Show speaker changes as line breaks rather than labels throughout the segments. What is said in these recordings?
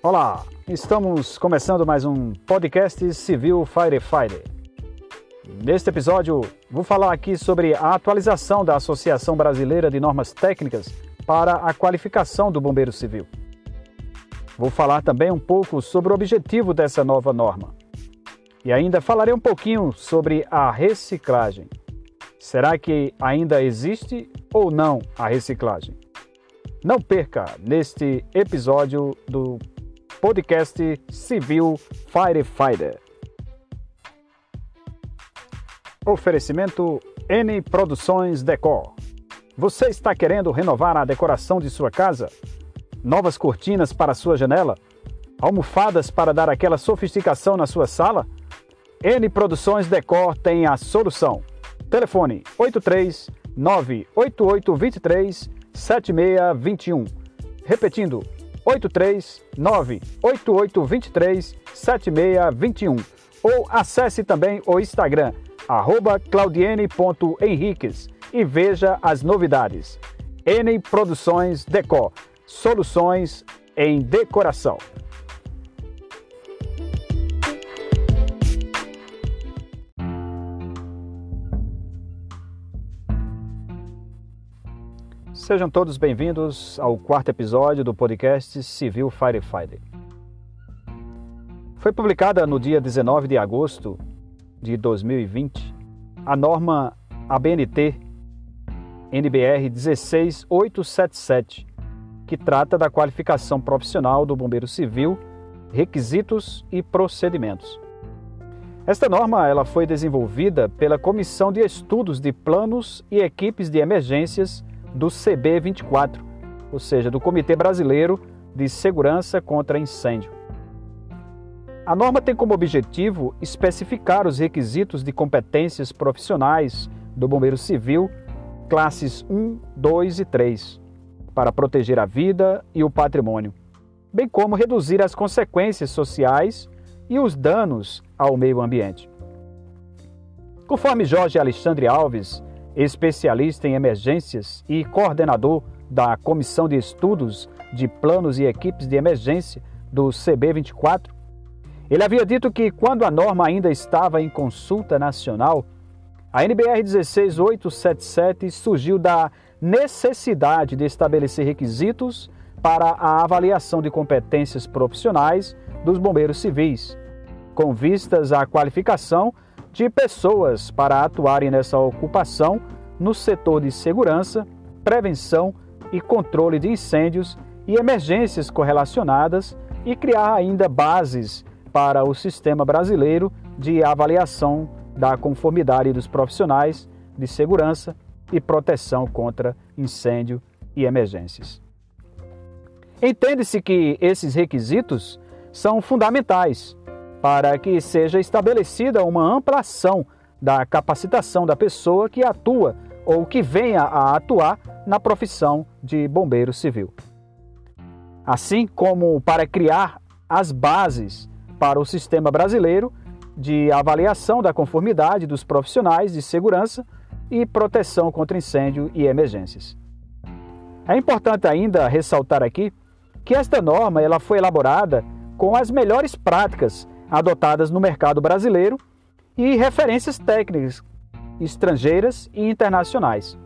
Olá, estamos começando mais um podcast Civil Firefighter. Neste episódio, vou falar aqui sobre a atualização da Associação Brasileira de Normas Técnicas para a qualificação do bombeiro civil. Vou falar também um pouco sobre o objetivo dessa nova norma. E ainda falarei um pouquinho sobre a reciclagem. Será que ainda existe ou não a reciclagem? Não perca neste episódio do podcast Civil Firefighter. Oferecimento N Produções Decor. Você está querendo renovar a decoração de sua casa? Novas cortinas para sua janela? Almofadas para dar aquela sofisticação na sua sala? N Produções Decor tem a solução. Telefone 83 98823 7621. Repetindo, 83 98823 7621. Ou acesse também o Instagram, claudiene.henriques e veja as novidades. N Produções Decor, soluções em decoração. Sejam todos bem-vindos ao quarto episódio do podcast Civil Firefighter. Foi publicada no dia 19 de agosto de 2020 a norma ABNT NBR 16877, que trata da qualificação profissional do bombeiro civil, requisitos e procedimentos. Esta norma ela foi desenvolvida pela Comissão de Estudos de Planos e Equipes de Emergências do CB24, ou seja, do Comitê Brasileiro de Segurança contra Incêndio. A norma tem como objetivo especificar os requisitos de competências profissionais do bombeiro civil, classes 1, 2 e 3, para proteger a vida e o patrimônio, bem como reduzir as consequências sociais e os danos ao meio ambiente. Conforme Jorge Alexandre Alves, especialista em emergências e coordenador da Comissão de Estudos de Planos e Equipes de Emergência do CB24, ele havia dito que quando a norma ainda estava em consulta nacional, a NBR 16877 surgiu da necessidade de estabelecer requisitos para a avaliação de competências profissionais dos bombeiros civis, com vistas à qualificação de pessoas para atuarem nessa ocupação no setor de segurança, prevenção e controle de incêndios e emergências correlacionadas e criar ainda bases para o sistema brasileiro de avaliação da conformidade dos profissionais de segurança e proteção contra incêndio e emergências. Entende-se que esses requisitos são fundamentais para que seja estabelecida uma ampla ação da capacitação da pessoa que atua ou que venha a atuar na profissão de bombeiro civil. Assim como para criar as bases para o sistema brasileiro de avaliação da conformidade dos profissionais de segurança e proteção contra incêndio e emergências. É importante ainda ressaltar aqui que esta norma ela foi elaborada com as melhores práticas adotadas no mercado brasileiro e referências técnicas estrangeiras e internacionais,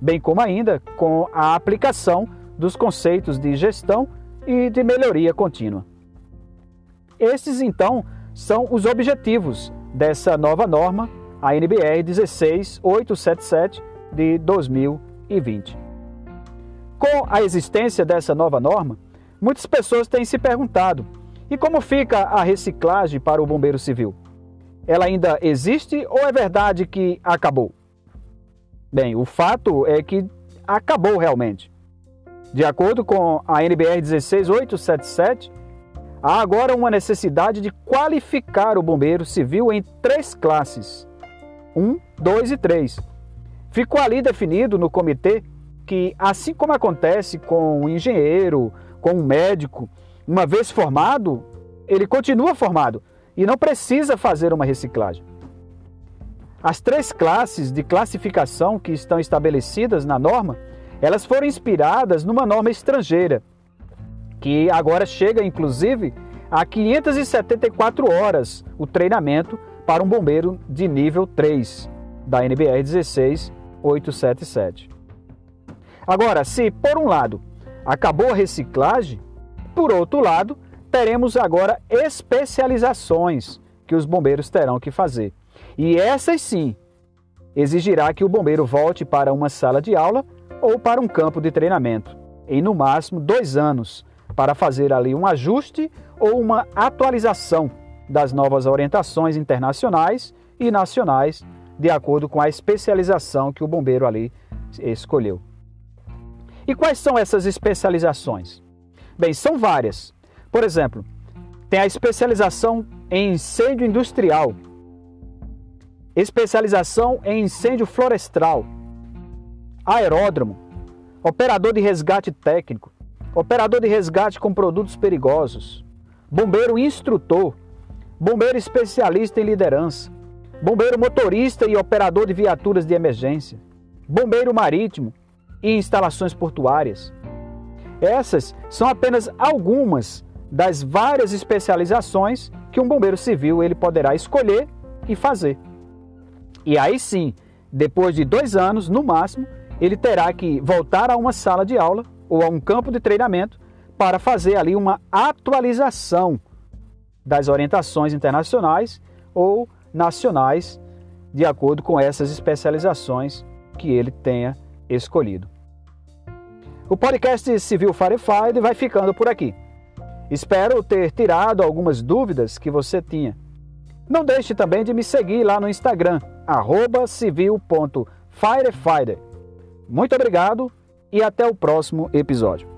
bem como ainda com a aplicação dos conceitos de gestão e de melhoria contínua. Estes, então, são os objetivos dessa nova norma, a NBR 16877 de 2020. Com a existência dessa nova norma, muitas pessoas têm se perguntado e como fica a reciclagem para o bombeiro civil? Ela ainda existe ou é verdade que acabou? Bem, o fato é que acabou realmente. De acordo com a NBR 16877, há agora uma necessidade de qualificar o bombeiro civil em três classes: 1, 2 e 3. Ficou ali definido no comitê que, assim como acontece com o engenheiro, com o médico, uma vez formado, ele continua formado e não precisa fazer uma reciclagem. As três classes de classificação que estão estabelecidas na norma, elas foram inspiradas numa norma estrangeira, que agora chega inclusive a 574 horas o treinamento para um bombeiro de nível 3 da NBR 16877. Agora, se por um lado acabou a reciclagem, por outro lado, teremos agora especializações que os bombeiros terão que fazer. E essas sim exigirá que o bombeiro volte para uma sala de aula ou para um campo de treinamento, em no máximo dois anos, para fazer ali um ajuste ou uma atualização das novas orientações internacionais e nacionais, de acordo com a especialização que o bombeiro ali escolheu. E quais são essas especializações? Bem, são várias. Por exemplo, tem a especialização em incêndio industrial, especialização em incêndio florestal, aeródromo, operador de resgate técnico, operador de resgate com produtos perigosos, bombeiro instrutor, bombeiro especialista em liderança, bombeiro motorista e operador de viaturas de emergência, bombeiro marítimo e instalações portuárias. Essas são apenas algumas das várias especializações que um bombeiro civil ele poderá escolher e fazer. E aí sim, depois de dois anos, no máximo, ele terá que voltar a uma sala de aula ou a um campo de treinamento para fazer ali uma atualização das orientações internacionais ou nacionais, de acordo com essas especializações que ele tenha escolhido. O podcast Civil Firefighter vai ficando por aqui. Espero ter tirado algumas dúvidas que você tinha. Não deixe também de me seguir lá no Instagram, civil.firefighter. Muito obrigado e até o próximo episódio.